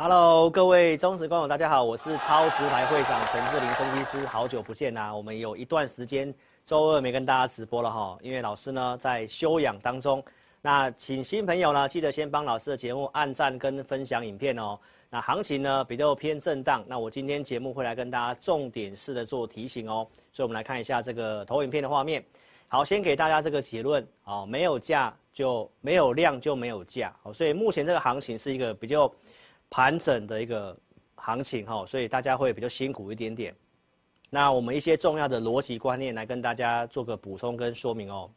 Hello，各位忠实观众，大家好，我是超直牌会长陈志玲分析师，好久不见呐！我们有一段时间周二没跟大家直播了哈，因为老师呢在休养当中。那请新朋友呢记得先帮老师的节目按赞跟分享影片哦。那行情呢比较偏震荡，那我今天节目会来跟大家重点式的做提醒哦。所以我们来看一下这个投影片的画面。好，先给大家这个结论哦，没有价就没有量就没有价哦，所以目前这个行情是一个比较。盘整的一个行情哈，所以大家会比较辛苦一点点。那我们一些重要的逻辑观念来跟大家做个补充跟说明哦。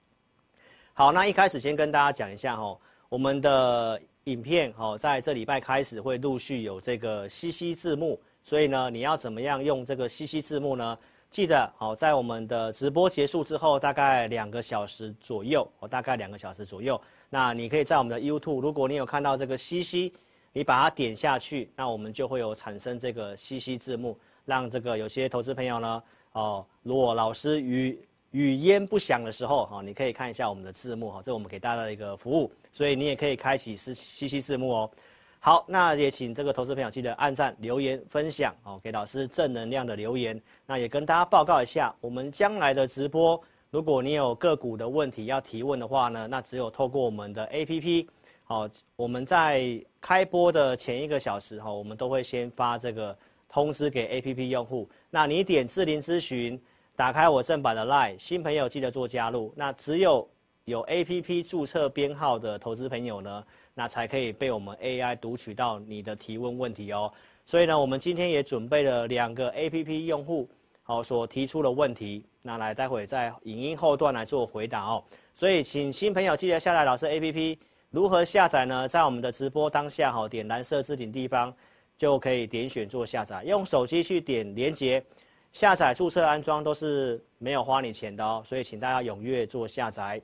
好，那一开始先跟大家讲一下哈，我们的影片哈，在这礼拜开始会陆续有这个 CC 字幕，所以呢，你要怎么样用这个 CC 字幕呢？记得好，在我们的直播结束之后，大概两个小时左右，哦，大概两个小时左右，那你可以在我们的 YouTube，如果你有看到这个 CC。你把它点下去，那我们就会有产生这个 CC 字幕，让这个有些投资朋友呢，哦，如果老师语语焉不详的时候，哈，你可以看一下我们的字幕，哈，这我们给大家的一个服务，所以你也可以开启 CC 字幕哦。好，那也请这个投资朋友记得按赞、留言、分享，哦，给老师正能量的留言。那也跟大家报告一下，我们将来的直播，如果你有个股的问题要提问的话呢，那只有透过我们的 APP。好，我们在开播的前一个小时哈，我们都会先发这个通知给 APP 用户。那你点智霖咨询，打开我正版的 LINE，新朋友记得做加入。那只有有 APP 注册编号的投资朋友呢，那才可以被我们 AI 读取到你的提问问题哦。所以呢，我们今天也准备了两个 APP 用户好所提出的问题，那来待会在影音后段来做回答哦。所以请新朋友记得下载老师 APP。如何下载呢？在我们的直播当下，哈，点蓝色置顶地方，就可以点选做下载。用手机去点连接，下载、注册、安装都是没有花你钱的哦。所以请大家踊跃做下载。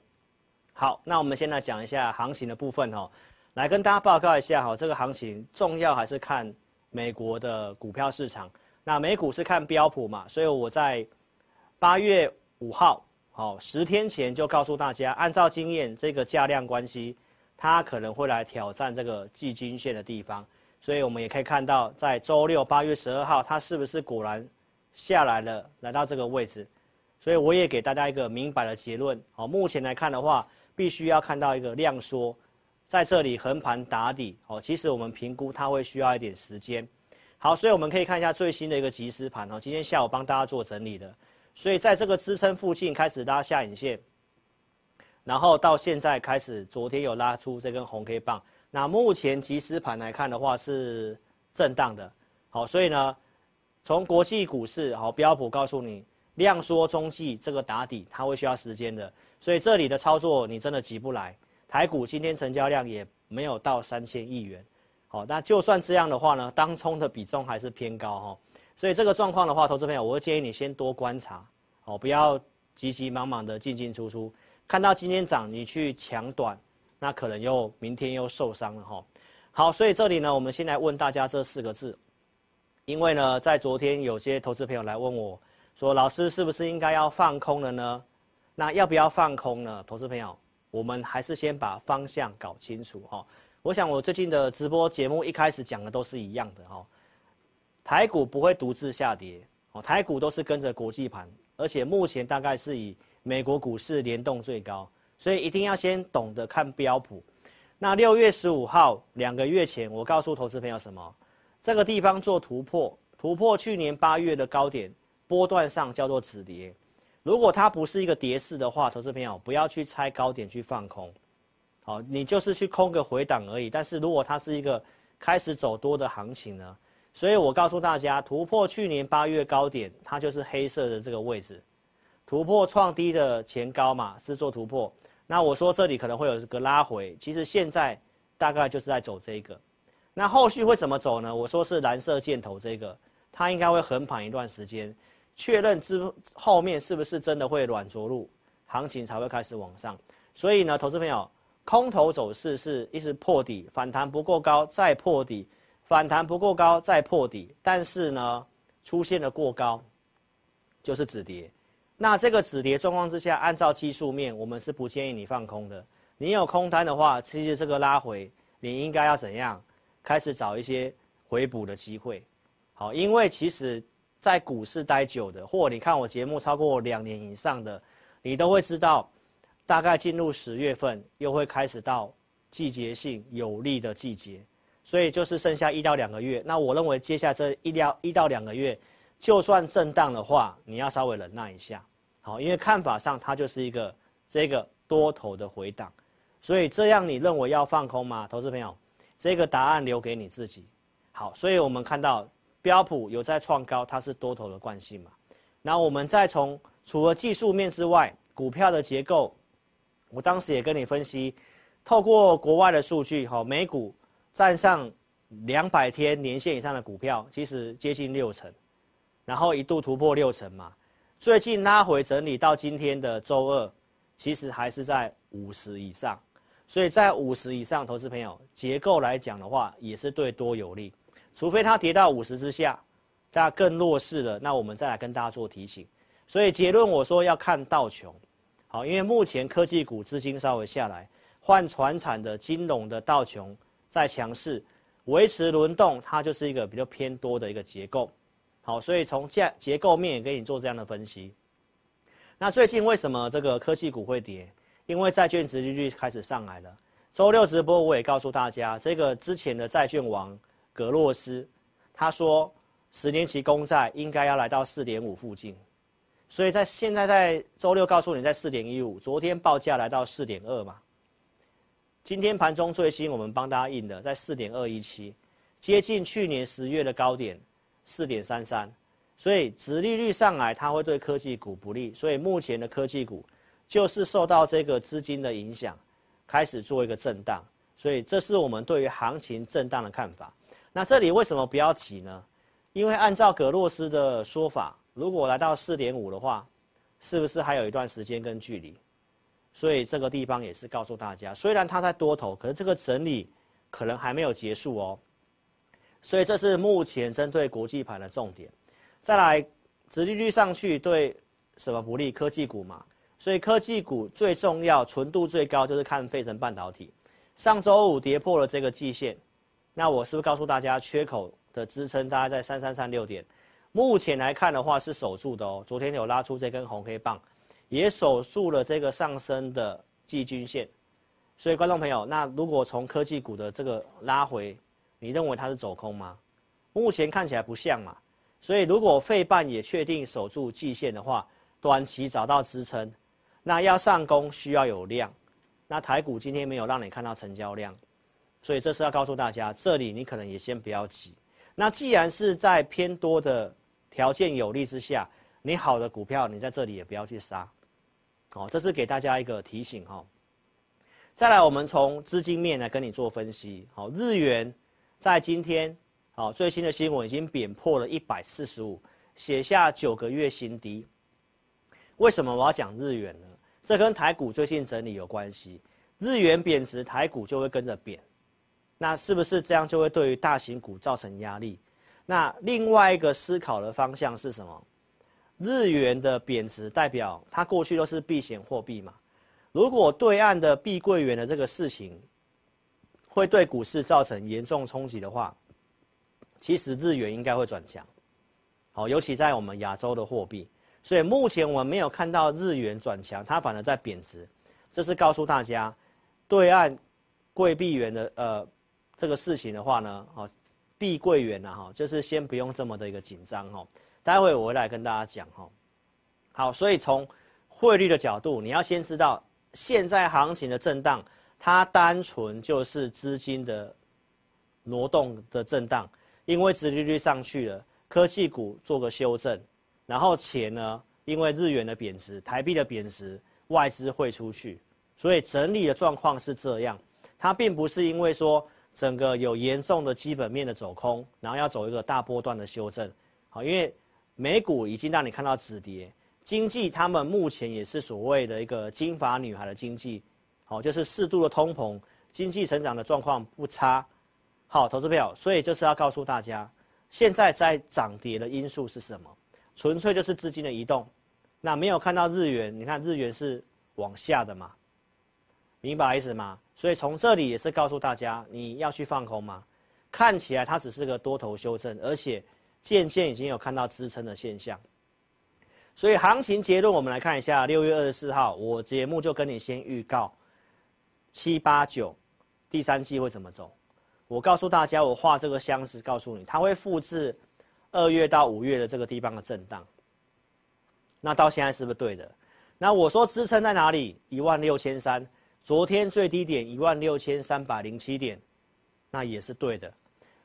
好，那我们先来讲一下行情的部分哦。来跟大家报告一下哈，这个行情重要还是看美国的股票市场。那美股是看标普嘛，所以我在八月五号，好，十天前就告诉大家，按照经验，这个价量关系。它可能会来挑战这个季均线的地方，所以我们也可以看到，在周六八月十二号，它是不是果然下来了，来到这个位置？所以我也给大家一个明白的结论。好，目前来看的话，必须要看到一个量缩，在这里横盘打底。哦，其实我们评估它会需要一点时间。好，所以我们可以看一下最新的一个即时盘哦，今天下午帮大家做整理的，所以在这个支撑附近开始拉下影线。然后到现在开始，昨天有拉出这根红 K 棒。那目前即时盘来看的话是震荡的，好，所以呢，从国际股市好标普告诉你，量缩中继这个打底，它会需要时间的。所以这里的操作你真的急不来。台股今天成交量也没有到三千亿元，好，那就算这样的话呢，当冲的比重还是偏高哈。所以这个状况的话，投资朋友，我会建议你先多观察，好，不要急急忙忙的进进出出。看到今天涨，你去抢短，那可能又明天又受伤了哈。好，所以这里呢，我们先来问大家这四个字，因为呢，在昨天有些投资朋友来问我，说老师是不是应该要放空了呢？那要不要放空呢？投资朋友，我们还是先把方向搞清楚哈。我想我最近的直播节目一开始讲的都是一样的哈，台股不会独自下跌哦，台股都是跟着国际盘，而且目前大概是以。美国股市联动最高，所以一定要先懂得看标普。那六月十五号，两个月前，我告诉投资朋友什么？这个地方做突破，突破去年八月的高点，波段上叫做止跌。如果它不是一个跌势的话，投资朋友不要去猜高点去放空，好，你就是去空个回档而已。但是如果它是一个开始走多的行情呢？所以我告诉大家，突破去年八月高点，它就是黑色的这个位置，突破创低的前高嘛，是做突破。那我说这里可能会有一个拉回，其实现在大概就是在走这个。那后续会怎么走呢？我说是蓝色箭头这个，它应该会横盘一段时间，确认之后面是不是真的会软着陆，行情才会开始往上。所以呢，投资朋友，空头走势是一直破底，反弹不够高再破底。反弹不够高，再破底，但是呢，出现了过高，就是止跌。那这个止跌状况之下，按照技术面，我们是不建议你放空的。你有空单的话，其实这个拉回，你应该要怎样？开始找一些回补的机会。好，因为其实，在股市待久的，或你看我节目超过两年以上的，你都会知道，大概进入十月份，又会开始到季节性有利的季节。所以就是剩下一到两个月，那我认为接下来这一到一到两个月，就算震荡的话，你要稍微忍耐一下，好，因为看法上它就是一个这个多头的回档，所以这样你认为要放空吗？投资朋友，这个答案留给你自己。好，所以我们看到标普有在创高，它是多头的惯性嘛。那我们再从除了技术面之外，股票的结构，我当时也跟你分析，透过国外的数据，好，美股。站上两百天年线以上的股票，其实接近六成，然后一度突破六成嘛。最近拉回整理到今天的周二，其实还是在五十以上。所以在五十以上，投资朋友结构来讲的话，也是对多有利。除非它跌到五十之下，大家更弱势了，那我们再来跟大家做提醒。所以结论我说要看道琼，好，因为目前科技股资金稍微下来，换传产的金融的道琼。在强势维持轮动，它就是一个比较偏多的一个结构。好，所以从价结构面也给你做这样的分析。那最近为什么这个科技股会跌？因为债券殖利率开始上来了。周六直播我也告诉大家，这个之前的债券王格洛斯，他说十年期公债应该要来到四点五附近。所以在现在在周六告诉你在四点一五，昨天报价来到四点二嘛。今天盘中最新，我们帮大家印的在四点二一七，接近去年十月的高点四点三三，所以殖利率上来，它会对科技股不利，所以目前的科技股就是受到这个资金的影响，开始做一个震荡，所以这是我们对于行情震荡的看法。那这里为什么不要急呢？因为按照葛洛斯的说法，如果来到四点五的话，是不是还有一段时间跟距离？所以这个地方也是告诉大家，虽然它在多头，可是这个整理可能还没有结束哦。所以这是目前针对国际盘的重点。再来，殖利率上去对什么不利？科技股嘛。所以科技股最重要、纯度最高就是看费城半导体。上周五跌破了这个季线，那我是不是告诉大家，缺口的支撑大概在三三三六点？目前来看的话是守住的哦。昨天有拉出这根红黑棒。也守住了这个上升的季均线，所以观众朋友，那如果从科技股的这个拉回，你认为它是走空吗？目前看起来不像嘛。所以如果费半也确定守住季线的话，短期找到支撑，那要上攻需要有量。那台股今天没有让你看到成交量，所以这是要告诉大家，这里你可能也先不要急。那既然是在偏多的条件有利之下，你好的股票你在这里也不要去杀。好，这是给大家一个提醒哈。再来，我们从资金面来跟你做分析。好，日元在今天，好，最新的新闻已经贬破了一百四十五，写下九个月新低。为什么我要讲日元呢？这跟台股最近整理有关系。日元贬值，台股就会跟着贬。那是不是这样就会对于大型股造成压力？那另外一个思考的方向是什么？日元的贬值代表它过去都是避险货币嘛，如果对岸的碧桂园的这个事情会对股市造成严重冲击的话，其实日元应该会转强，好，尤其在我们亚洲的货币，所以目前我们没有看到日元转强，它反而在贬值，这是告诉大家，对岸贵币元的呃这个事情的话呢，哦，碧桂园呐哈，就是先不用这么的一个紧张哈。待会我会来跟大家讲哈，好，所以从汇率的角度，你要先知道现在行情的震荡，它单纯就是资金的挪动的震荡，因为殖利率上去了，科技股做个修正，然后钱呢，因为日元的贬值，台币的贬值，外资汇出去，所以整理的状况是这样，它并不是因为说整个有严重的基本面的走空，然后要走一个大波段的修正，好，因为美股已经让你看到止跌。经济，他们目前也是所谓的一个金发女孩的经济，好，就是适度的通膨，经济成长的状况不差，好，投资票，所以就是要告诉大家，现在在涨跌的因素是什么？纯粹就是资金的移动，那没有看到日元，你看日元是往下的嘛，明白意思吗？所以从这里也是告诉大家，你要去放空吗？看起来它只是个多头修正，而且渐渐已经有看到支撑的现象。所以行情结论，我们来看一下六月二十四号，我节目就跟你先预告七八九第三季会怎么走。我告诉大家，我画这个箱子，告诉你它会复制二月到五月的这个地方的震荡。那到现在是不是对的？那我说支撑在哪里？一万六千三，昨天最低点一万六千三百零七点，那也是对的。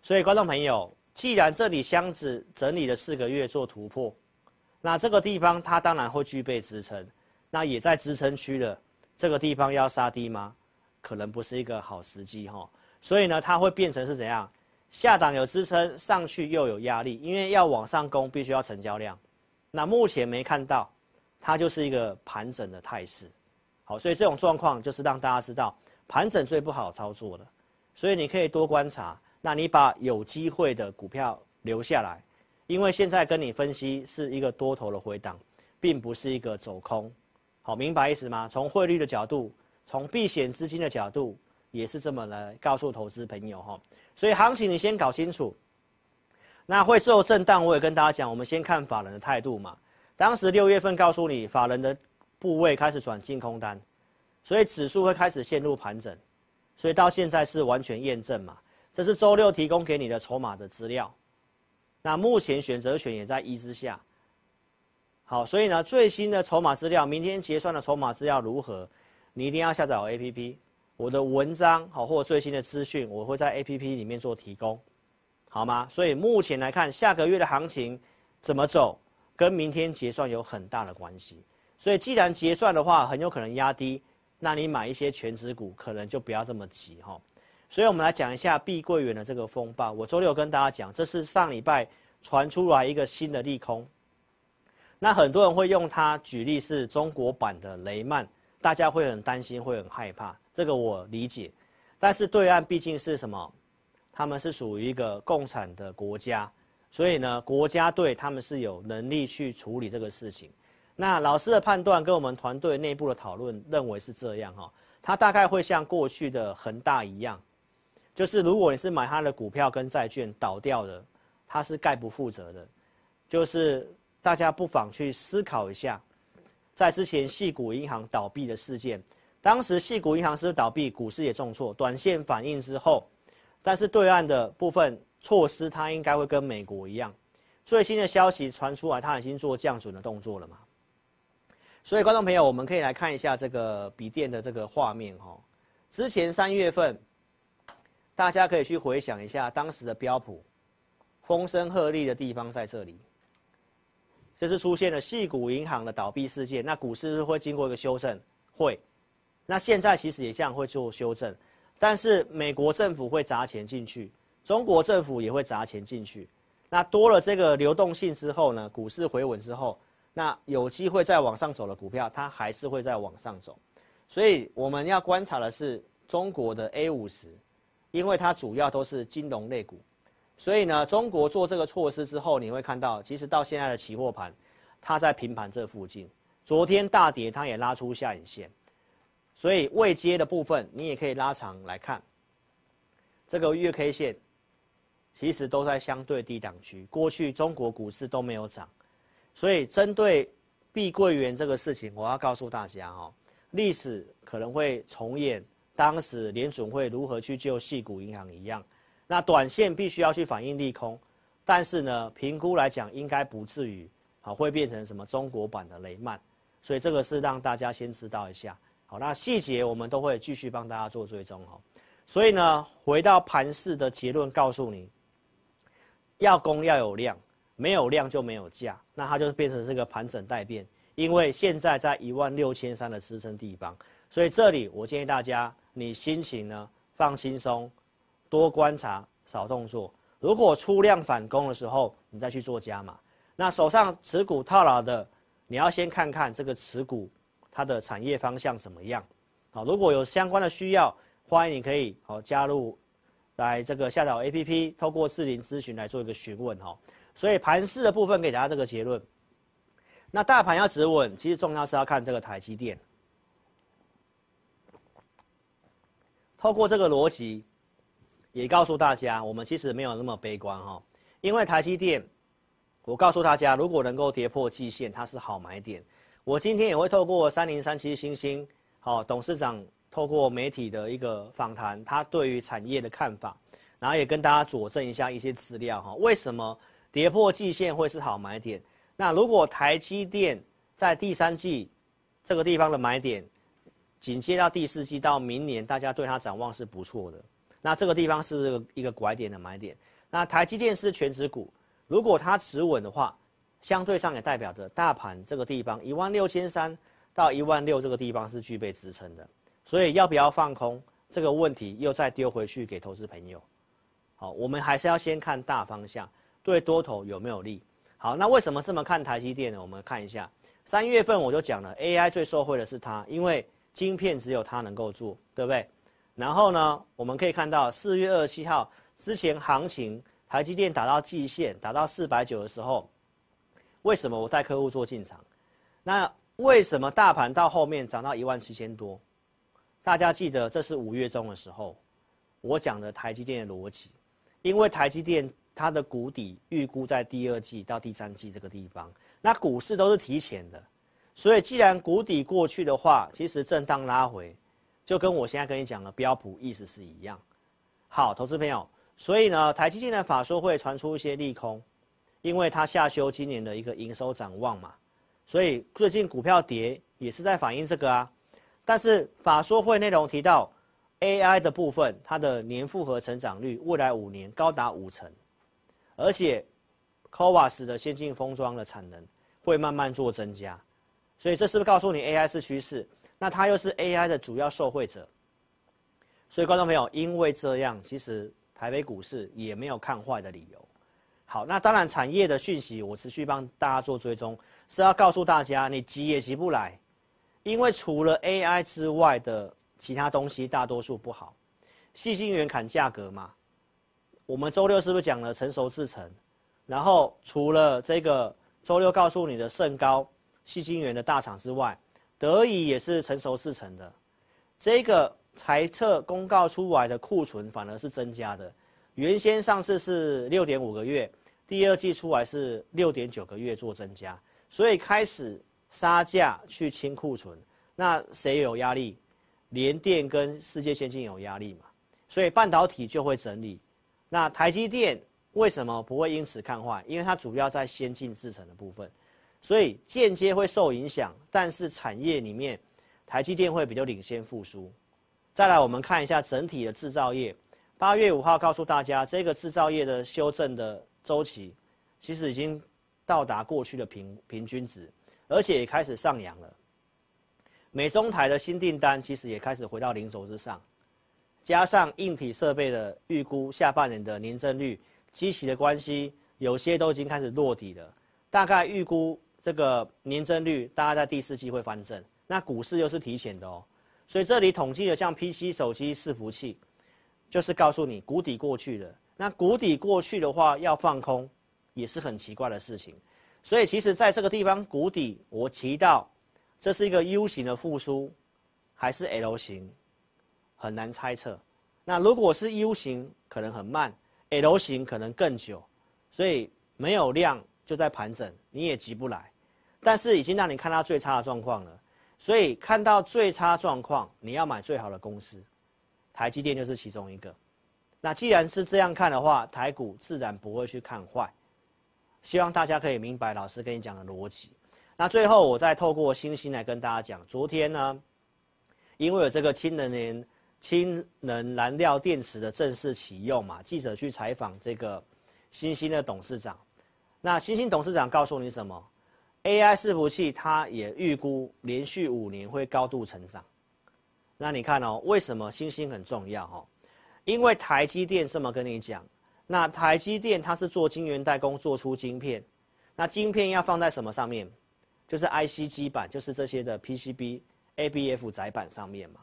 所以观众朋友，既然这里箱子整理了四个月做突破。那这个地方它当然会具备支撑，那也在支撑区了，这个地方要杀低吗？可能不是一个好时机哈。所以呢，它会变成是怎样？下档有支撑，上去又有压力，因为要往上攻必须要成交量。那目前没看到，它就是一个盘整的态势。好，所以这种状况就是让大家知道盘整最不好操作的。所以你可以多观察，那你把有机会的股票留下来。因为现在跟你分析是一个多头的回档，并不是一个走空，好，明白意思吗？从汇率的角度，从避险资金的角度，也是这么来告诉投资朋友哈。所以行情你先搞清楚，那会受震荡，我也跟大家讲，我们先看法人的态度嘛。当时六月份告诉你，法人的部位开始转净空单，所以指数会开始陷入盘整，所以到现在是完全验证嘛。这是周六提供给你的筹码的资料。那目前选择权也在一之下，好，所以呢，最新的筹码资料，明天结算的筹码资料如何？你一定要下载我 APP，我的文章好或最新的资讯，我会在 APP 里面做提供，好吗？所以目前来看，下个月的行情怎么走，跟明天结算有很大的关系。所以既然结算的话，很有可能压低，那你买一些全值股，可能就不要这么急哈。所以，我们来讲一下碧桂园的这个风暴。我周六跟大家讲，这是上礼拜传出来一个新的利空。那很多人会用它举例是中国版的雷曼，大家会很担心，会很害怕。这个我理解。但是对岸毕竟是什么？他们是属于一个共产的国家，所以呢，国家队他们是有能力去处理这个事情。那老师的判断跟我们团队内部的讨论认为是这样哈，它大概会像过去的恒大一样。就是如果你是买他的股票跟债券倒掉的，他是概不负责的。就是大家不妨去思考一下，在之前矽谷银行倒闭的事件，当时矽谷银行是倒闭，股市也重挫，短线反应之后，但是对岸的部分措施，它应该会跟美国一样。最新的消息传出来，它已经做降准的动作了嘛？所以观众朋友，我们可以来看一下这个笔电的这个画面哈。之前三月份。大家可以去回想一下当时的标普，风声鹤唳的地方在这里，这是出现了系股银行的倒闭事件。那股市会经过一个修正，会。那现在其实也像会做修正，但是美国政府会砸钱进去，中国政府也会砸钱进去。那多了这个流动性之后呢，股市回稳之后，那有机会再往上走的股票，它还是会再往上走。所以我们要观察的是中国的 A 五十。因为它主要都是金融类股，所以呢，中国做这个措施之后，你会看到，其实到现在的期货盘，它在平盘这附近。昨天大跌，它也拉出下影线，所以未接的部分，你也可以拉长来看。这个月 K 线，其实都在相对低档区。过去中国股市都没有涨，所以针对碧桂园这个事情，我要告诉大家哦，历史可能会重演。当时联准会如何去救系股银行一样，那短线必须要去反映利空，但是呢，评估来讲应该不至于好会变成什么中国版的雷曼。所以这个是让大家先知道一下。好，那细节我们都会继续帮大家做追踪哈。所以呢，回到盘势的结论，告诉你，要攻要有量，没有量就没有价，那它就是变成这个盘整待变。因为现在在一万六千三的支撑地方，所以这里我建议大家，你心情呢放轻松，多观察，少动作。如果出量反攻的时候，你再去做加码。那手上持股套牢的，你要先看看这个持股。它的产业方向怎么样？好，如果有相关的需要，欢迎你可以好加入，来这个下载 APP，透过智霖咨询来做一个询问哈。所以盘势的部分给大家这个结论。那大盘要止稳，其实重要是要看这个台积电。透过这个逻辑，也告诉大家，我们其实没有那么悲观哈。因为台积电，我告诉大家，如果能够跌破季线，它是好买点。我今天也会透过三零三七星星，好董事长透过媒体的一个访谈，他对于产业的看法，然后也跟大家佐证一下一些资料哈。为什么跌破季线会是好买点？那如果台积电在第三季这个地方的买点，紧接到第四季到明年，大家对它展望是不错的。那这个地方是不是一个拐点的买点？那台积电是全值股，如果它持稳的话。相对上也代表着大盘这个地方一万六千三到一万六这个地方是具备支撑的，所以要不要放空这个问题又再丢回去给投资朋友。好，我们还是要先看大方向，对多头有没有利。好，那为什么这么看台积电呢？我们看一下三月份我就讲了，AI 最受惠的是它，因为晶片只有它能够做，对不对？然后呢，我们可以看到四月二十七号之前行情，台积电打到季线，打到四百九的时候。为什么我带客户做进场？那为什么大盘到后面涨到一万七千多？大家记得这是五月中的时候，我讲的台积电的逻辑，因为台积电它的谷底预估在第二季到第三季这个地方，那股市都是提前的，所以既然谷底过去的话，其实震荡拉回，就跟我现在跟你讲的标普意思是一样。好，投资朋友，所以呢，台积电的法说会传出一些利空。因为它下修今年的一个营收展望嘛，所以最近股票跌也是在反映这个啊。但是法说会内容提到，AI 的部分它的年复合成长率未来五年高达五成，而且 COWAS 的先进封装的产能会慢慢做增加，所以这是不是告诉你 AI 是趋势？那它又是 AI 的主要受惠者，所以观众朋友，因为这样，其实台北股市也没有看坏的理由。好，那当然，产业的讯息我持续帮大家做追踪，是要告诉大家，你急也急不来，因为除了 AI 之外的其他东西大多数不好。细晶圆砍价格嘛，我们周六是不是讲了成熟制程？然后除了这个周六告诉你的盛高细晶圆的大厂之外，德仪也是成熟制程的，这个财测公告出来的库存反而是增加的，原先上市是六点五个月。第二季出来是六点九个月做增加，所以开始杀价去清库存，那谁有压力？联电跟世界先进有压力嘛？所以半导体就会整理。那台积电为什么不会因此看坏？因为它主要在先进制程的部分，所以间接会受影响。但是产业里面，台积电会比较领先复苏。再来，我们看一下整体的制造业。八月五号告诉大家，这个制造业的修正的。周期其实已经到达过去的平平均值，而且也开始上扬了。美中台的新订单其实也开始回到零轴之上，加上硬体设备的预估下半年的年增率，机器的关系，有些都已经开始落底了。大概预估这个年增率大概在第四季会翻正，那股市又是提前的哦，所以这里统计的像 PC、手机、伺服器，就是告诉你谷底过去了。那谷底过去的话，要放空，也是很奇怪的事情。所以其实在这个地方谷底，我提到这是一个 U 型的复苏，还是 L 型，很难猜测。那如果是 U 型，可能很慢；L 型可能更久。所以没有量就在盘整，你也急不来。但是已经让你看到最差的状况了。所以看到最差状况，你要买最好的公司，台积电就是其中一个。那既然是这样看的话，台股自然不会去看坏。希望大家可以明白老师跟你讲的逻辑。那最后我再透过欣兴来跟大家讲，昨天呢，因为有这个氢能源、氢能燃料电池的正式启用嘛，记者去采访这个欣兴的董事长，那欣兴董事长告诉你什么？AI 伺服器它也预估连续五年会高度成长。那你看哦，为什么星星很重要哦？因为台积电这么跟你讲，那台积电它是做晶圆代工，做出晶片，那晶片要放在什么上面？就是 IC 基板，就是这些的 PCB、ABF 载板上面嘛。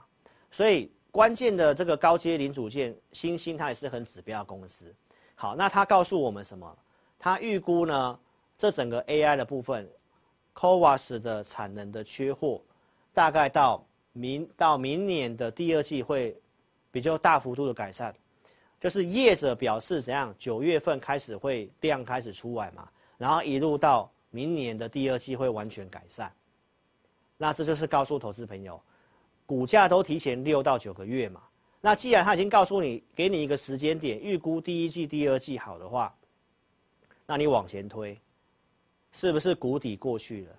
所以关键的这个高阶零组件，星星它也是很指标公司。好，那它告诉我们什么？它预估呢，这整个 AI 的部分，CoWoS 的产能的缺货，大概到明到明年的第二季会比较大幅度的改善。就是业者表示怎样？九月份开始会量开始出来嘛，然后一路到。明年的第二季会完全改善，那这就是告诉投资朋友，股价都提前六到九个月嘛。那既然他已经告诉你，给你一个时间点，预估第一季、第二季好的话，那你往前推，是不是谷底过去了？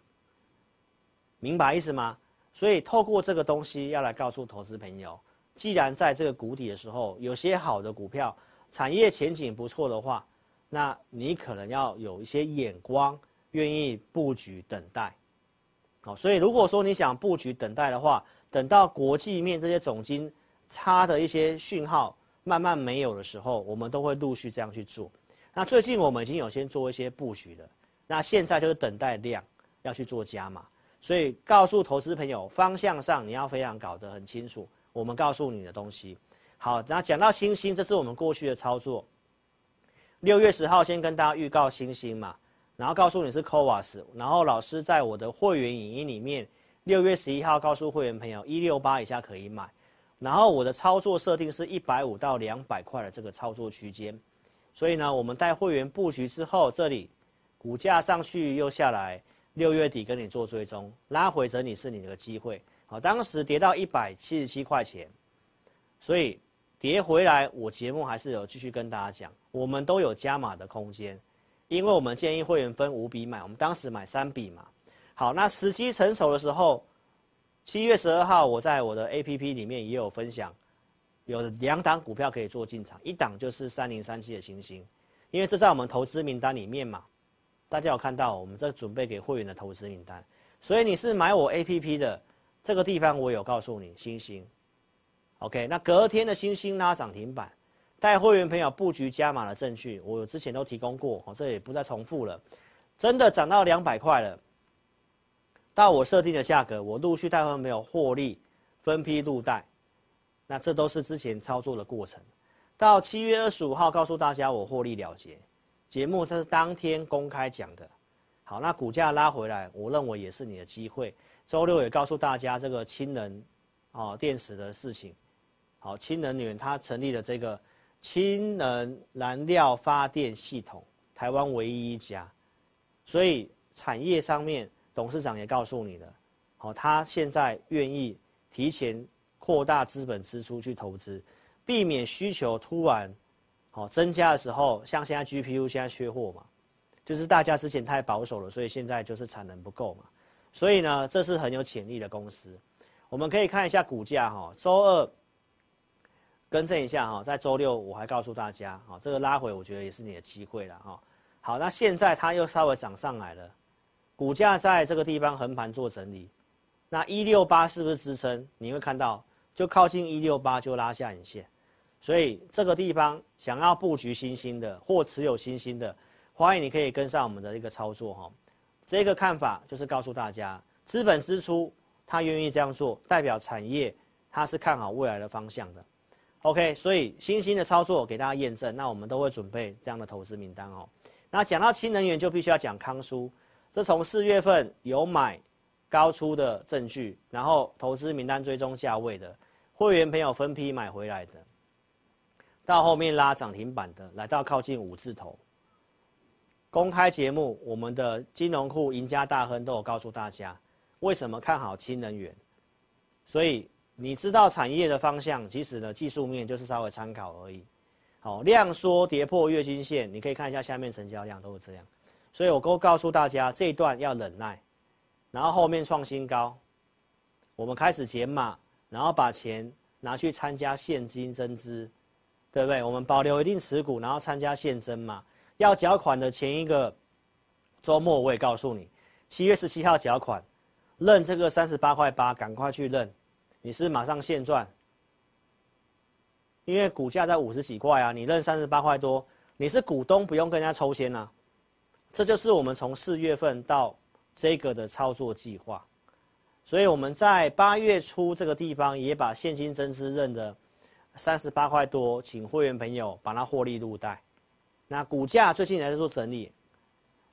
明白意思吗？所以透过这个东西要来告诉投资朋友，既然在这个谷底的时候，有些好的股票，产业前景不错的话，那你可能要有一些眼光。愿意布局等待，好，所以如果说你想布局等待的话，等到国际面这些总经差的一些讯号慢慢没有的时候，我们都会陆续这样去做。那最近我们已经有先做一些布局了，那现在就是等待量要去做加码，所以告诉投资朋友方向上你要非常搞得很清楚。我们告诉你的东西，好，那讲到星星，这是我们过去的操作。六月十号先跟大家预告星星嘛。然后告诉你是 CoWoS，然后老师在我的会员影音里面，六月十一号告诉会员朋友一六八以下可以买，然后我的操作设定是一百五到两百块的这个操作区间，所以呢，我们带会员布局之后，这里股价上去又下来，六月底跟你做追踪，拉回整理是你的机会。好，当时跌到一百七十七块钱，所以跌回来，我节目还是有继续跟大家讲，我们都有加码的空间。因为我们建议会员分五笔买，我们当时买三笔嘛。好，那时机成熟的时候，七月十二号我在我的 APP 里面也有分享，有两档股票可以做进场，一档就是三零三七的欣兴，因为这在我们投资名单里面嘛，大家有看到我们这准备给会员的投资名单，所以你是买我 APP 的这个地方，我有告诉你星星，OK，那隔天的星星拉涨停板。带会员朋友布局加码的证据，我之前都提供过，哦，这也不再重复了。真的涨到两百块了，到我设定的价格，我陆续带会员朋友获利，分批入袋，那这都是之前操作的过程。到七月二十五号告诉大家我获利了结，节目这是当天公开讲的。好，那股价拉回来，我认为也是你的机会。周六也告诉大家这个氢能，哦，电池的事情。好，氢能源它成立了这个。氢能燃料发电系统，台湾唯一一家，所以产业上面董事长也告诉你了，好，他现在愿意提前扩大资本支出去投资，避免需求突然好增加的时候，像现在 GPU 现在缺货嘛，就是大家之前太保守了，所以现在就是产能不够嘛，所以呢，这是很有潜力的公司，我们可以看一下股价哈，周二。更正一下哈，在周六我还告诉大家，哈，这个拉回我觉得也是你的机会了哈。好，那现在它又稍微涨上来了，股价在这个地方横盘做整理，那一六八是不是支撑？你会看到就靠近一六八就拉下影线，所以这个地方想要布局新兴的或持有新兴的，欢迎你可以跟上我们的一个操作哈。这个看法就是告诉大家，资本支出他愿意这样做，代表产业他是看好未来的方向的。OK，所以新兴的操作给大家验证，那我们都会准备这样的投资名单哦。那讲到氢能源，就必须要讲康舒，这从四月份有买高出的证据，然后投资名单追踪价位的会员朋友分批买回来的，到后面拉涨停板的，来到靠近五字头。公开节目，我们的金融库赢家大亨都有告诉大家，为什么看好氢能源，所以。你知道产业的方向，其实呢，技术面就是稍微参考而已。好，量缩跌破月均线，你可以看一下下面成交量都是这样。所以我都告诉大家，这一段要忍耐，然后后面创新高，我们开始减码，然后把钱拿去参加现金增资，对不对？我们保留一定持股，然后参加现增嘛。要缴款的前一个周末，我也告诉你，七月十七号缴款，认这个三十八块八，赶快去认，你是马上现赚。因为股价在五十几块啊，你认三十八块多，你是股东不用跟人家抽签啊。这就是我们从四月份到这个的操作计划。所以我们在八月初这个地方也把现金增资认的三十八块多，请会员朋友把它获利入袋。那股价最近也在做整理，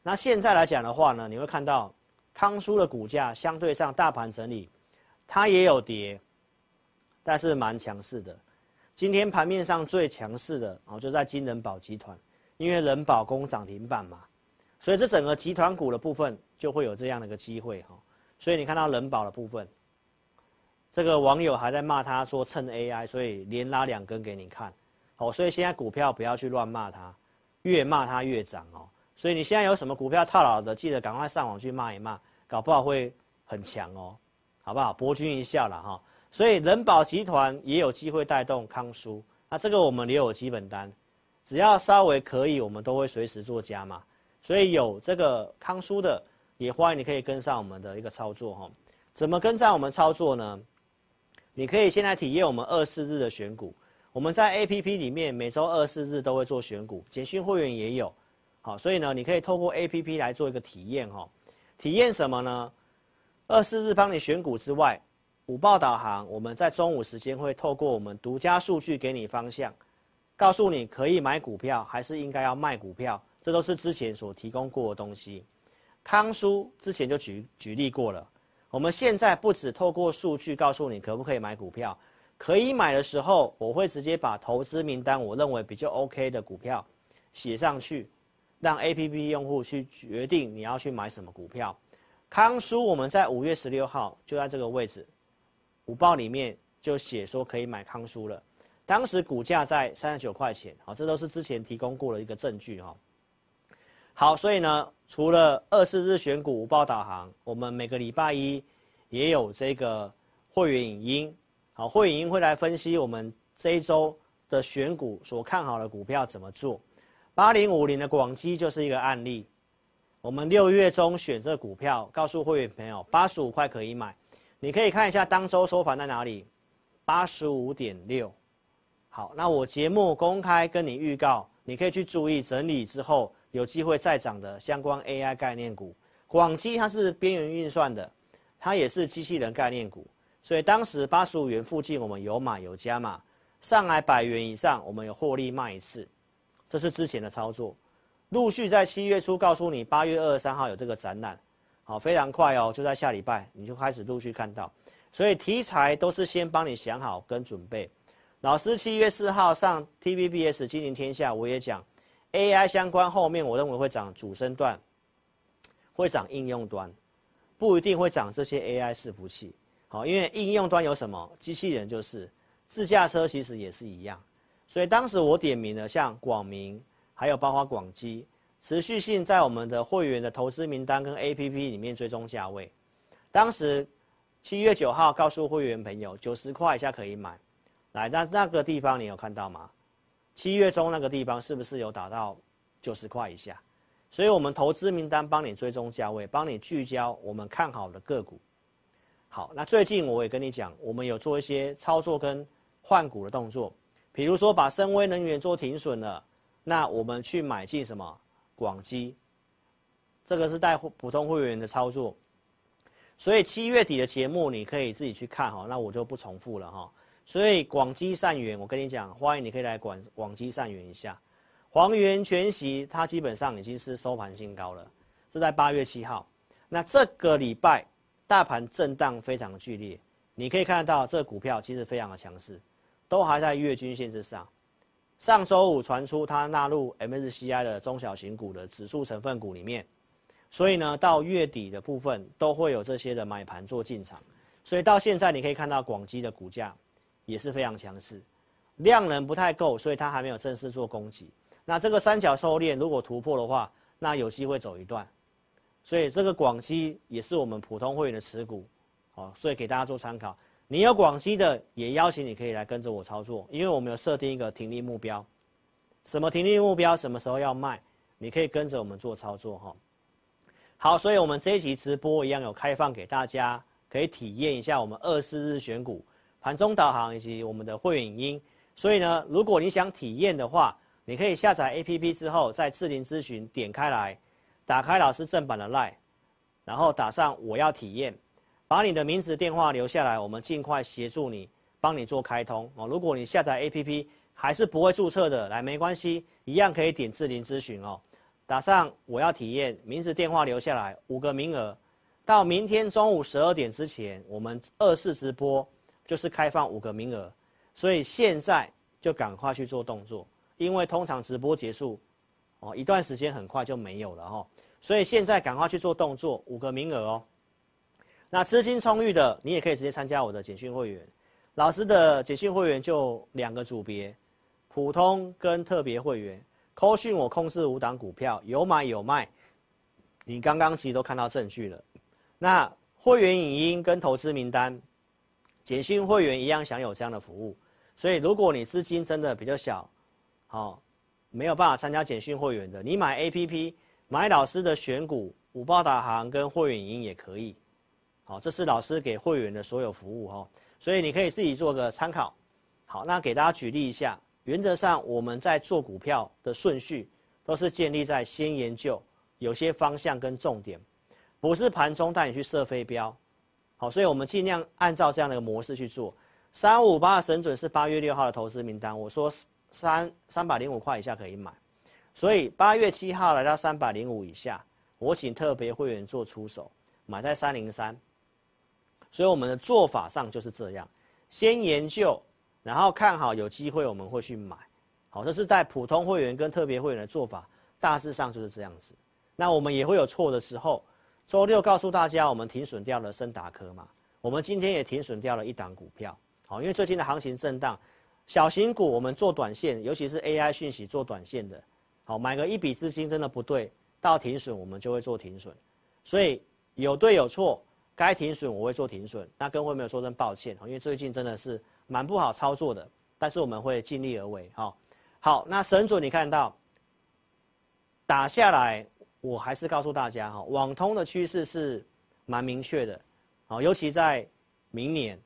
那现在来讲的话呢，你会看到康叔的股价相对上大盘整理，它也有跌，但是蛮强势的。今天盘面上最强势的哦，就在金人保集团，因为人保工涨停板嘛，所以这整个集团股的部分就会有这样的一个机会哈。所以你看到人保的部分，这个网友还在骂他说蹭 AI，所以连拉两根给你看，好，所以现在股票不要去乱骂他。越骂它越涨哦，所以你现在有什么股票套牢的，记得赶快上网去骂一骂，搞不好会很强哦，好不好？博君一笑了哈。所以人保集团也有机会带动康舒，那这个我们留有基本单，只要稍微可以，我们都会随时做加码。所以有这个康舒的，也欢迎你可以跟上我们的一个操作哈。怎么跟上我们操作呢？你可以先来体验我们二四日的选股。我们在 APP 里面每周二四日都会做选股，简讯会员也有，好，所以呢，你可以透过 APP 来做一个体验哈。体验什么呢？二四日帮你选股之外，午报导航，我们在中午时间会透过我们独家数据给你方向，告诉你可以买股票还是应该要卖股票，这都是之前所提供过的东西。康叔之前就举举例过了，我们现在不只透过数据告诉你可不可以买股票。可以买的时候，我会直接把投资名单，我认为比较 OK 的股票写上去，让 APP 用户去决定你要去买什么股票。康舒我们在五月十六号就在这个位置，午报里面就写说可以买康舒了，当时股价在三十九块钱，好，这都是之前提供过的一个证据哈。好，所以呢，除了二四日选股午报导航，我们每个礼拜一也有这个会员影音。好，会员影音会来分析我们这一周的选股所看好的股票怎么做。八零五零的广基就是一个案例。我们六月中选这股票，告诉会员朋友八十五块可以买。你可以看一下当周收盘在哪里，八十五点六。好，那我节目公开跟你预告，你可以去注意整理之后有机会再涨的相关 AI 概念股。广基它是边缘运算的，它也是机器人概念股。所以当时八十五元附近，我们有买有加码，上来百元以上，我们有获利卖一次，这是之前的操作。陆续在七月初告诉你，八月二十三号有这个展览，好，非常快哦，就在下礼拜你就开始陆续看到。所以题材都是先帮你想好跟准备。老师七月四号上 TVBS 金陵天下，我也讲 AI 相关，后面我认为会涨主升段，会涨应用端，不一定会涨这些 AI 伺服器。好，因为应用端有什么机器人，就是自驾车，其实也是一样。所以当时我点名了像广明，还有包括广基，持续性在我们的会员的投资名单跟 APP 里面追踪价位。当时七月九号告诉会员朋友，九十块以下可以买。来，那那个地方你有看到吗？七月中那个地方是不是有打到九十块以下？所以我们投资名单帮你追踪价位，帮你聚焦我们看好的个股。好，那最近我也跟你讲，我们有做一些操作跟换股的动作，比如说把深威能源做停损了，那我们去买进什么广基，这个是带普通会员的操作，所以七月底的节目你可以自己去看哈，那我就不重复了哈。所以广基善元，我跟你讲，欢迎你可以来广广基善元一下，黄元全息它基本上已经是收盘新高了，是在八月七号，那这个礼拜。大盘震荡非常剧烈，你可以看得到这股票其实非常的强势，都还在月均线之上。上周五传出它纳入 MSCI 的中小型股的指数成分股里面，所以呢，到月底的部分都会有这些的买盘做进场。所以到现在你可以看到广基的股价也是非常强势，量能不太够，所以它还没有正式做攻击。那这个三角收敛如果突破的话，那有机会走一段。所以这个广基也是我们普通会员的持股，哦，所以给大家做参考。你有广基的，也邀请你可以来跟着我操作，因为我们有设定一个停利目标，什么停利目标，什么时候要卖，你可以跟着我们做操作哈。好，所以我们这一期直播一样有开放给大家，可以体验一下我们二四日选股盘中导航以及我们的会员影音。所以呢，如果你想体验的话，你可以下载 APP 之后，在智林咨询点开来，打开老师正版的 LINE，然后打上我要体验。把你的名字、电话留下来，我们尽快协助你，帮你做开通哦。如果你下载 APP 还是不会注册的，来没关系，一样可以点智林咨询哦。打上我要体验，名字、电话留下来，五个名额，到明天中午十二点之前，我们二次直播就是开放五个名额，所以现在就赶快去做动作，因为通常直播结束哦一段时间很快就没有了哈，所以现在赶快去做动作，五个名额哦。那资金充裕的，你也可以直接参加我的简讯会员。老师的简讯会员就两个组别，普通跟特别会员。扣讯我控制五档股票，有买有卖。你刚刚其实都看到证据了。那会员影音跟投资名单，简讯会员一样享有这样的服务。所以如果你资金真的比较小，好，没有办法参加简讯会员的，你买 APP，买老师的选股、五报导航跟会员营也可以。好，这是老师给会员的所有服务哈，所以你可以自己做个参考。好，那给大家举例一下，原则上我们在做股票的顺序都是建立在先研究有些方向跟重点，不是盘中带你去射飞镖。好，所以我们尽量按照这样的一个模式去做。三五八的神准是八月六号的投资名单，我说三三百零五块以下可以买，所以八月七号来到三百零五以下，我请特别会员做出手，买在三零三。所以我们的做法上就是这样，先研究，然后看好有机会我们会去买，好，这是在普通会员跟特别会员的做法，大致上就是这样子。那我们也会有错的时候，周六告诉大家我们停损掉了升达科嘛，我们今天也停损掉了一档股票，好，因为最近的行情震荡，小型股我们做短线，尤其是 AI 讯息做短线的，好，买个一笔资金真的不对，到停损我们就会做停损，所以有对有错。该停损我会做停损，那跟会没有说声抱歉，因为最近真的是蛮不好操作的，但是我们会尽力而为，哈。好，那神准你看到打下来，我还是告诉大家哈，网通的趋势是蛮明确的，好，尤其在明年，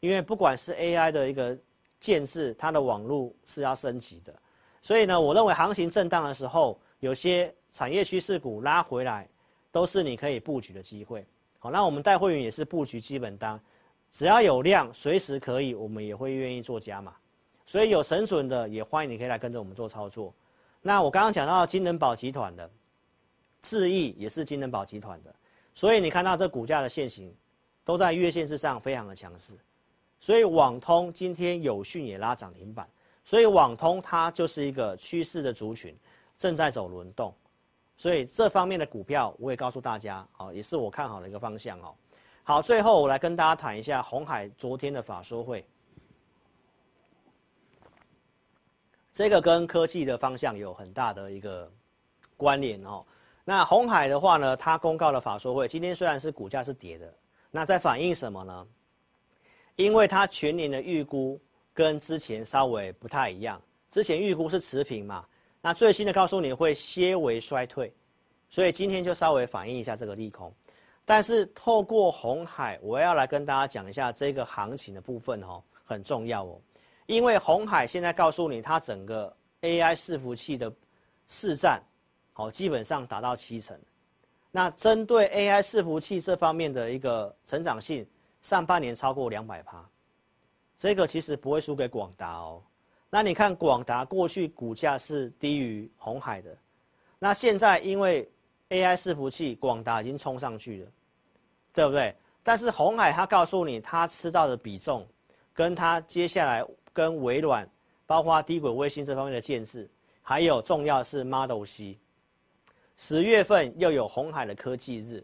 因为不管是 AI 的一个建制，它的网络是要升级的，所以呢，我认为行情震荡的时候，有些产业趋势股拉回来，都是你可以布局的机会。好，那我们带会员也是布局基本单，只要有量，随时可以，我们也会愿意做加码。所以有神准的，也欢迎你可以来跟着我们做操作。那我刚刚讲到金能宝集团的，智易也是金能宝集团的，所以你看到这股价的线型，都在月线之上，非常的强势。所以网通今天友讯也拉涨停板，所以网通它就是一个趋势的族群，正在走轮动。所以这方面的股票，我也告诉大家，哦，也是我看好的一个方向哦。好，最后我来跟大家谈一下鸿海昨天的法说会，这个跟科技的方向有很大的一个关联哦。那红海的话呢，它公告的法说会，今天虽然是股价是跌的，那在反映什么呢？因为它全年的预估跟之前稍微不太一样，之前预估是持平嘛。那最新的告诉你会些微衰退，所以今天就稍微反映一下这个利空。但是透过红海，我要来跟大家讲一下这个行情的部分哦，很重要哦。因为红海现在告诉你，它整个 AI 伺服器的市占，好，基本上达到七成。那针对 AI 伺服器这方面的一个成长性，上半年超过两百趴，这个其实不会输给广达哦。那你看广达过去股价是低于红海的，那现在因为 AI 伺服器，广达已经冲上去了，对不对？但是红海他告诉你，他吃到的比重，跟他接下来跟微软，包括低轨卫星这方面的建设，还有重要是 Model C，十月份又有红海的科技日，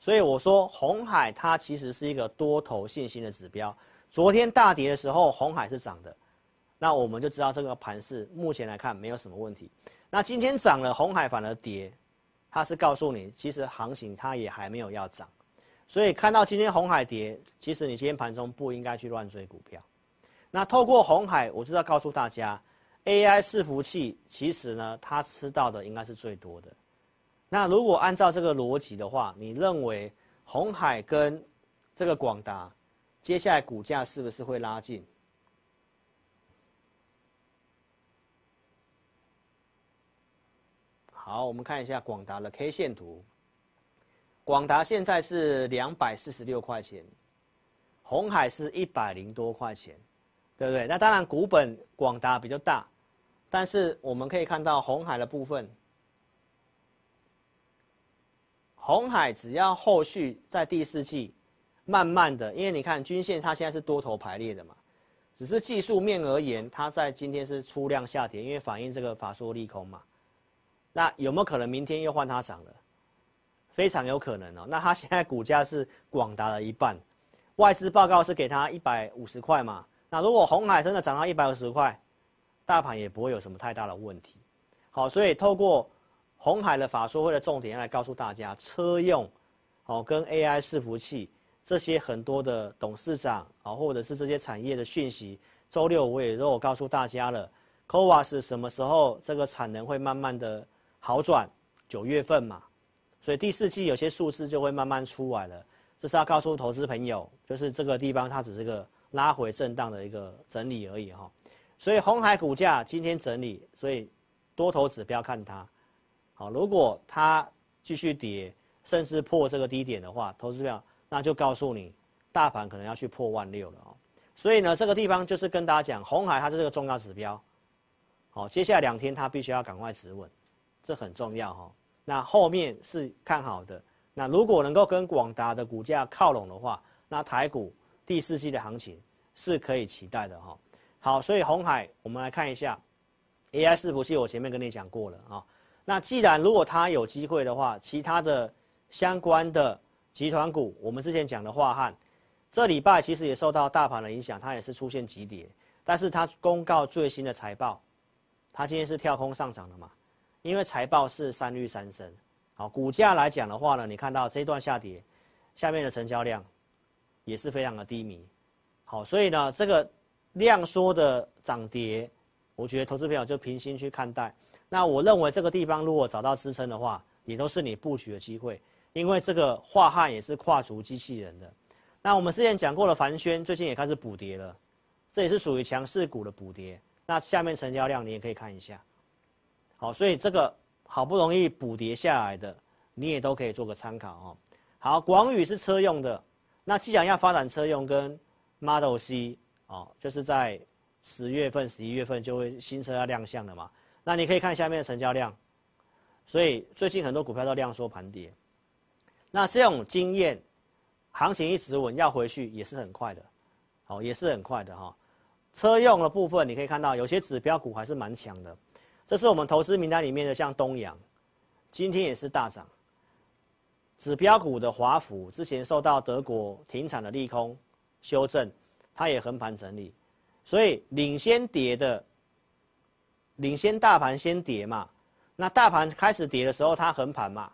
所以我说红海它其实是一个多头信心的指标。昨天大跌的时候，红海是涨的。那我们就知道这个盘势目前来看没有什么问题。那今天涨了，红海反而跌，它是告诉你，其实行情它也还没有要涨，所以看到今天红海跌，其实你今天盘中不应该去乱追股票。那透过红海，我就要告诉大家，AI 伺服器其实呢，它吃到的应该是最多的。那如果按照这个逻辑的话，你认为红海跟这个广达，接下来股价是不是会拉近？好，我们看一下广达的 K 线图。广达现在是两百四十六块钱，红海是一百零多块钱，对不对？那当然股本广达比较大，但是我们可以看到红海的部分，红海只要后续在第四季慢慢的，因为你看均线它现在是多头排列的嘛，只是技术面而言，它在今天是出量下跌，因为反映这个法说利空嘛。那有没有可能明天又换它涨了？非常有可能哦。那它现在股价是广达的一半，外资报告是给它一百五十块嘛？那如果红海真的涨到一百五十块，大盘也不会有什么太大的问题。好，所以透过红海的法说会的重点要来告诉大家，车用，哦跟 AI 伺服器这些很多的董事长啊，或者是这些产业的讯息，周六我也都有告诉大家了，COWAS 什么时候这个产能会慢慢的。好转，九月份嘛，所以第四季有些数字就会慢慢出来了。这是要告诉投资朋友，就是这个地方它只是个拉回震荡的一个整理而已哈。所以红海股价今天整理，所以多头指标看它。好，如果它继续跌，甚至破这个低点的话，投资朋友那就告诉你，大盘可能要去破万六了哦。所以呢，这个地方就是跟大家讲，红海它是这个重要指标。好，接下来两天它必须要赶快止稳。这很重要哈，那后面是看好的。那如果能够跟广达的股价靠拢的话，那台股第四季的行情是可以期待的哈。好，所以红海，我们来看一下 AI 伺服器，我前面跟你讲过了啊。那既然如果它有机会的话，其他的相关的集团股，我们之前讲的樺汉，这礼拜其实也受到大盘的影响，它也是出现急跌，但是它公告最新的财报，它今天是跳空上涨的嘛。因为财报是三率三升，好，股价来讲的话呢，你看到这一段下跌，下面的成交量也是非常的低迷，好，所以呢，这个量缩的涨跌，我觉得投资朋友就平心去看待。那我认为这个地方如果找到支撑的话，也都是你布局的机会，因为这个化汉也是跨足机器人的。那我们之前讲过的凡轩最近也开始补跌了，这也是属于强势股的补跌。那下面成交量你也可以看一下。好，所以这个好不容易补跌下来的，你也都可以做个参考哦。好，广宇是车用的，那既然要发展车用跟 Model C 哦，就是在十月份、十一月份就会新车要亮相了嘛。那你可以看下面的成交量，所以最近很多股票都量缩盘跌。那这种经验，行情一直稳，要回去也是很快的，好，也是很快的哈。车用的部分你可以看到，有些指标股还是蛮强的。这是我们投资名单里面的，像东阳，今天也是大涨。指标股的华孚之前受到德国停产的利空修正，它也横盘整理，所以领先跌的，领先大盘先跌嘛。那大盘开始跌的时候，它横盘嘛。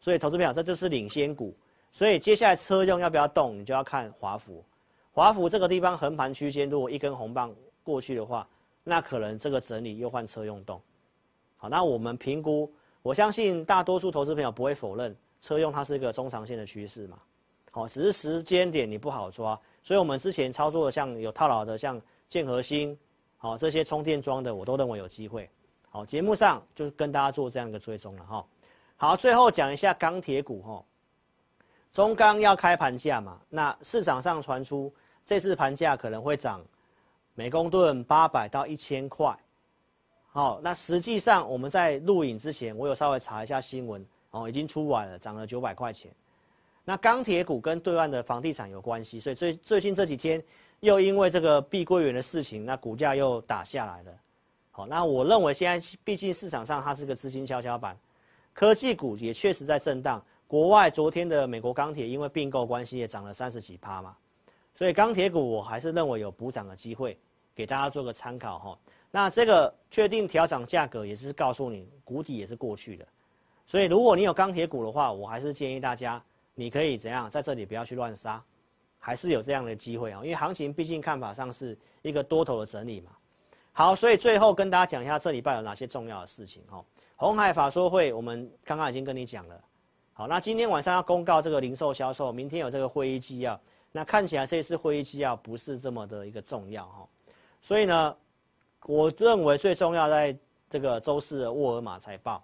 所以投资朋友，这就是领先股。所以接下来车用要不要动，你就要看华孚。华孚这个地方横盘区间，如果一根红棒过去的话。那可能这个整理又换车用动，好，那我们评估，我相信大多数投资朋友不会否认车用它是一个中长线的趋势嘛，好，只是时间点你不好抓，所以我们之前操作的像有套牢的像建和兴，好，这些充电桩的我都认为有机会，好，节目上就跟大家做这样一个追踪了哈，好，最后讲一下钢铁股哈，中钢要开盘价嘛，那市场上传出这次盘价可能会涨。每公吨八百到一千块，好，那实际上我们在录影之前，我有稍微查一下新闻，哦，已经出完了，涨了九百块钱。那钢铁股跟对岸的房地产有关系，所以最最近这几天又因为这个碧桂园的事情，那股价又打下来了。好，那我认为现在毕竟市场上它是个资金跷跷板，科技股也确实在震荡。国外昨天的美国钢铁因为并购关系也涨了三十几趴嘛。所以钢铁股我还是认为有补涨的机会，给大家做个参考哈。那这个确定调涨价格也是告诉你，谷底也是过去的。所以如果你有钢铁股的话，我还是建议大家，你可以怎样在这里不要去乱杀，还是有这样的机会啊，因为行情毕竟看法上是一个多头的整理嘛。好，所以最后跟大家讲一下这礼拜有哪些重要的事情哈。鸿海法说会，我们刚刚已经跟你讲了。好，那今天晚上要公告这个零售销售，明天有这个会议纪要。那看起来这次会议纪要不是这么的一个重要哈。所以呢，我认为最重要在这个周四的沃尔玛财报，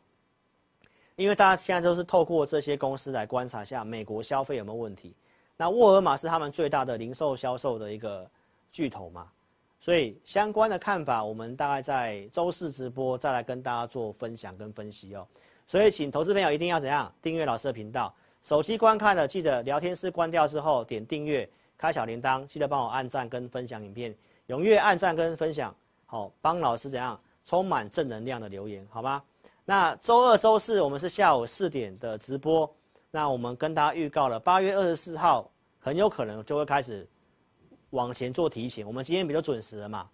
因为大家现在都是透过这些公司来观察一下美国消费有没有问题。那沃尔玛是他们最大的零售销售的一个巨头嘛，所以相关的看法，我们大概在周四直播再来跟大家做分享跟分析哦。所以请投资朋友一定要怎样订阅老师的频道，手机观看的记得聊天室关掉之后点订阅，开小铃铛，记得帮我按赞跟分享影片。踊跃按赞跟分享，好，帮老师怎样充满正能量的留言，好吗？那周二、周四我们是下午四点的直播，那我们跟大家预告了，八月二十四号很有可能就会开始往前做提前。我们今天比较准时了嘛，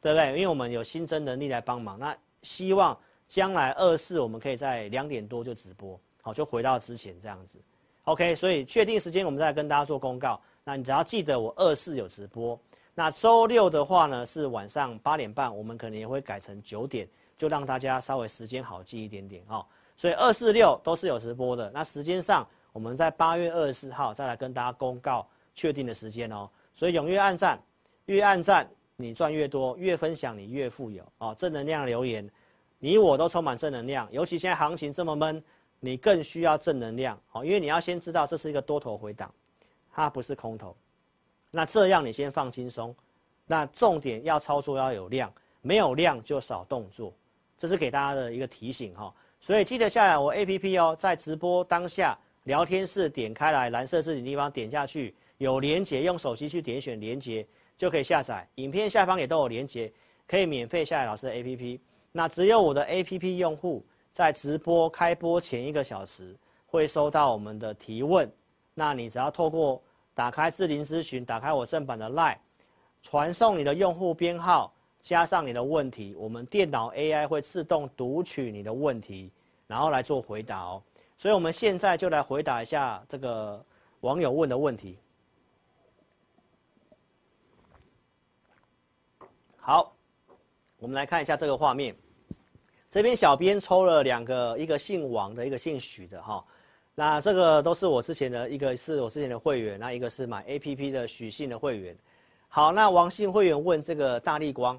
对不对？因为我们有新增能力来帮忙，那希望将来二四我们可以在两点多就直播，好，就回到之前这样子。OK，所以确定时间我们再跟大家做公告。那你只要记得我二四有直播。那周六的话呢，是晚上八点半，我们可能也会改成九点，就让大家稍微时间好记一点点哦。所以二四六都是有直播的。那时间上，我们在八月二十四号再来跟大家公告确定的时间哦。所以踊跃按赞，越按赞你赚越多，越分享你越富有哦。正能量留言，你我都充满正能量。尤其现在行情这么闷，你更需要正能量哦，因为你要先知道这是一个多头回档，它不是空头。那这样你先放轻松，那重点要操作要有量，没有量就少动作，这是给大家的一个提醒哈。所以记得下载我 APP 哦，在直播当下聊天室点开来蓝色字体地方点下去，有连接，用手机去点选连接就可以下载。影片下方也都有连接，可以免费下载老师的 APP。那只有我的 APP 用户在直播开播前一个小时会收到我们的提问，那你只要透过。打开智霖咨询，打开我正版的 LINE，传送你的用户编号，加上你的问题，我们电脑 AI 会自动读取你的问题，然后来做回答哦。所以，我们现在就来回答一下这个网友问的问题。好，我们来看一下这个画面。这边小编抽了两个，一个姓王的，一个姓许的哈。那这个都是我之前的一个是我之前的会员，那一个是买 APP 的许姓的会员。好，那王姓会员问这个大力光，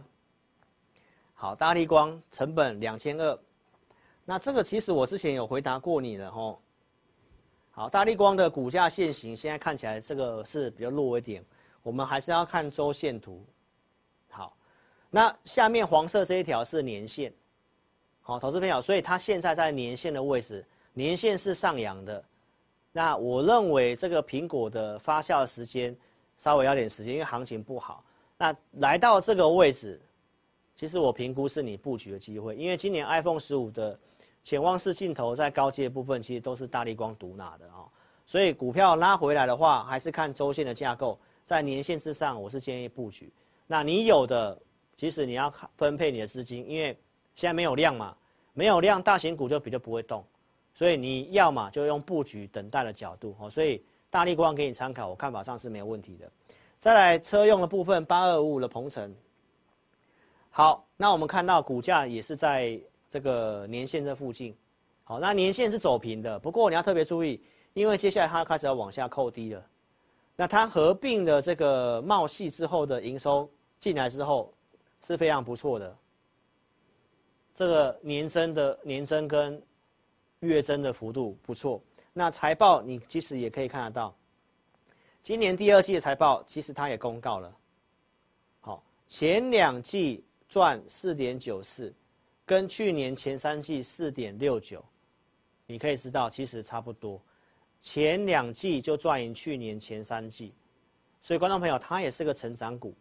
好，大立光成本两千二，那这个其实我之前有回答过你的吼。好，大立光的股价线型现在看起来这个是比较弱一点，我们还是要看周线图。好，那下面黄色这一条是年线，好，投资朋友，所以它现在在年线的位置。年线是上扬的，那我认为这个苹果的发酵时间稍微要点时间，因为行情不好。那来到这个位置，其实我评估是你布局的机会，因为今年 iPhone 十五的潜望式镜头在高阶部分其实都是大立光独拿的哦，所以股票拉回来的话，还是看周线的架构，在年线之上，我是建议布局。那你有的，其实你要分配你的资金，因为现在没有量嘛，没有量，大型股就比较不会动。所以你要嘛就用布局等待的角度哦，所以大立光给你参考，我看法上是没有问题的。再来车用的部分，八二五五的鹏程。好，那我们看到股价也是在这个年线这附近。好，那年线是走平的，不过你要特别注意，因为接下来它开始要往下扣低了。那它合并的这个茂矽之后的营收进来之后是非常不错的，这个年增的年增跟。月增的幅度不错，那财报你其实也可以看得到，今年第二季的财报其实它也公告了，好，前两季赚四点九四，跟去年前三季四点六九，你可以知道其实差不多，前两季就赚赢去年前三季，所以观众朋友它也是个成长股，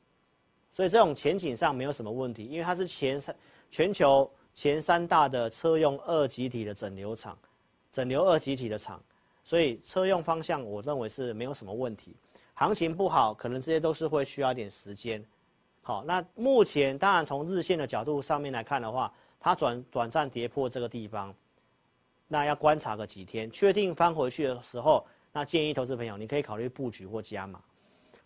所以这种前景上没有什么问题，因为它是前三全球。前三大的车用二极体的整流厂，整流二极体的厂，所以车用方向我认为是没有什么问题。行情不好，可能这些都是会需要一点时间。好，那目前当然从日线的角度上面来看的话，它转短暂跌破这个地方，那要观察个几天，确定翻回去的时候，那建议投资朋友你可以考虑布局或加码。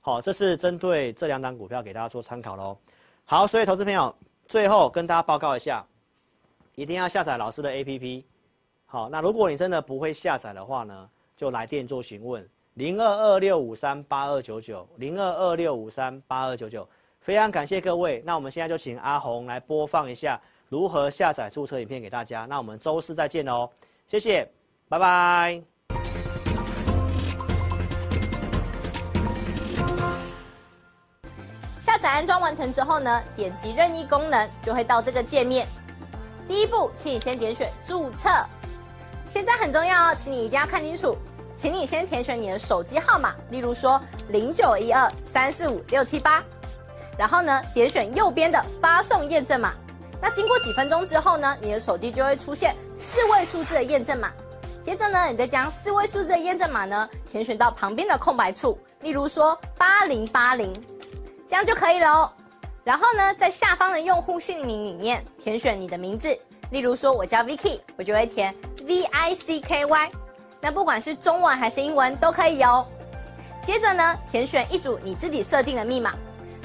好，这是针对这两档股票给大家做参考喽。好，所以投资朋友最后跟大家报告一下，一定要下载老师的 APP。好，那如果你真的不会下载的话呢，就来电做询问，零二二六五三八二九九，零二二六五三八二九九。非常感谢各位，那我们现在就请阿红来播放一下如何下载注册影片给大家。那我们周四再见哦。谢谢，拜拜。下载安装完成之后呢，点击任意功能就会到这个界面。第一步，请你先点选注册。现在很重要哦，请你一定要看清楚，请你先填选你的手机号码，例如说零九一二三四五六七八，然后呢，点选右边的发送验证码。那经过几分钟之后呢，你的手机就会出现四位数字的验证码。接着呢，你再将四位数字的验证码呢填选到旁边的空白处，例如说八零八零，这样就可以了哦。然后呢，在下方的用户姓名里面填选你的名字，例如说我叫 Vicky，我就会填 V I C K Y。那不管是中文还是英文都可以哦。接着呢，填选一组你自己设定的密码。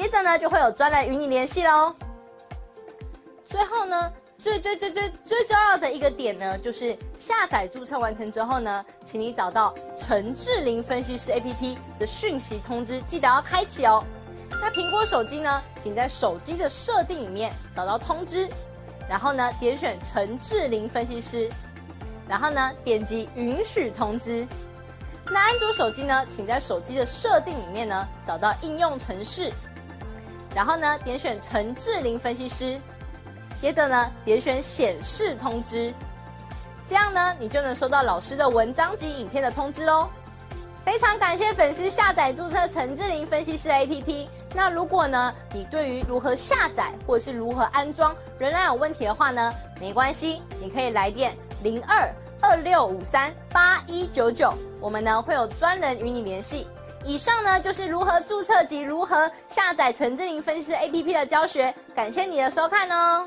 接着呢就会有专人与你联系喽。最后呢，最最最最最重要的一个点呢，就是下载注册完成之后呢，请你找到陈智霖分析师 APP 的讯息通知，记得要开启哦。那苹果手机呢，请在手机的设定里面找到通知，然后呢点选陈智霖分析师，然后呢点击允许通知。那安卓手机呢，请在手机的设定里面呢找到应用程式，然后呢点选陈智霖分析师，接着呢点选显示通知，这样呢你就能收到老师的文章及影片的通知喽。非常感谢粉丝下载注册陈智霖分析师 APP。那如果呢你对于如何下载或者是如何安装仍然有问题的话呢，没关系，你可以来电零二二六五三八一九九，我们呢会有专人与你联系。以上呢就是如何注册及如何下载陈智霖分析师 APP 的教学，感谢你的收看哦。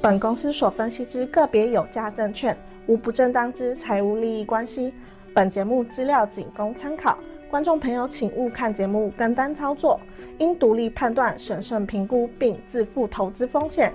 本公司所分析之个别有价证券，无不正当之财务利益关系。本节目资料仅供参考。观众朋友，请勿看节目跟单操作，应独立判断、审慎评估并自负投资风险。